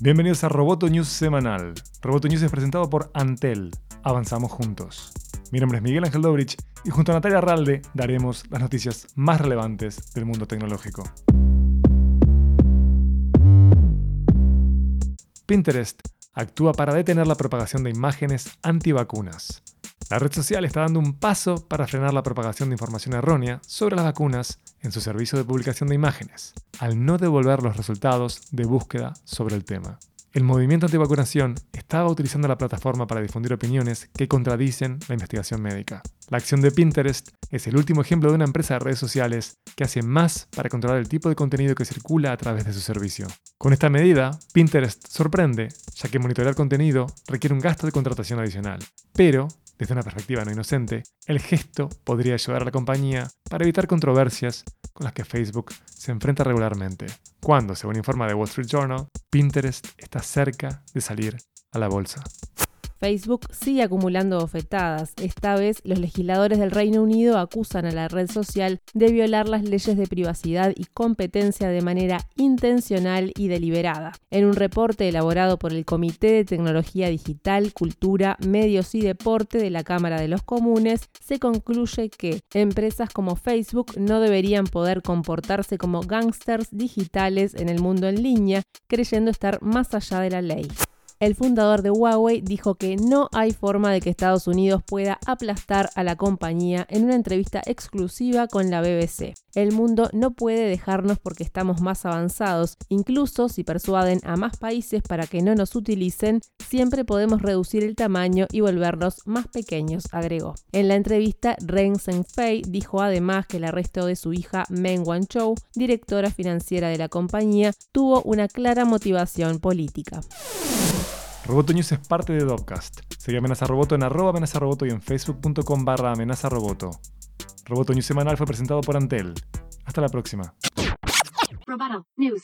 Bienvenidos a Roboto News semanal. Roboto News es presentado por Antel. Avanzamos juntos. Mi nombre es Miguel Ángel Dobrich y junto a Natalia Ralde daremos las noticias más relevantes del mundo tecnológico. Pinterest actúa para detener la propagación de imágenes antivacunas. La red social está dando un paso para frenar la propagación de información errónea sobre las vacunas en su servicio de publicación de imágenes, al no devolver los resultados de búsqueda sobre el tema. El movimiento antivacunación estaba utilizando la plataforma para difundir opiniones que contradicen la investigación médica. La acción de Pinterest es el último ejemplo de una empresa de redes sociales que hace más para controlar el tipo de contenido que circula a través de su servicio. Con esta medida, Pinterest sorprende, ya que monitorear contenido requiere un gasto de contratación adicional. Pero desde una perspectiva no inocente, el gesto podría ayudar a la compañía para evitar controversias con las que Facebook se enfrenta regularmente, cuando, según informa The Wall Street Journal, Pinterest está cerca de salir a la bolsa. Facebook sigue acumulando bofetadas. Esta vez, los legisladores del Reino Unido acusan a la red social de violar las leyes de privacidad y competencia de manera intencional y deliberada. En un reporte elaborado por el Comité de Tecnología Digital, Cultura, Medios y Deporte de la Cámara de los Comunes, se concluye que empresas como Facebook no deberían poder comportarse como gángsters digitales en el mundo en línea, creyendo estar más allá de la ley el fundador de Huawei dijo que no hay forma de que Estados Unidos pueda aplastar a la compañía en una entrevista exclusiva con la BBC. El mundo no puede dejarnos porque estamos más avanzados, incluso si persuaden a más países para que no nos utilicen, siempre podemos reducir el tamaño y volvernos más pequeños, agregó. En la entrevista, Ren Zhengfei dijo además que el arresto de su hija Meng Wanzhou, directora financiera de la compañía, tuvo una clara motivación política. Roboto News es parte de Dopcast. Sigue Amenaza Roboto en arroba amenaza roboto y en facebook.com barra amenaza roboto. News semanal fue presentado por Antel. Hasta la próxima. Roboto News.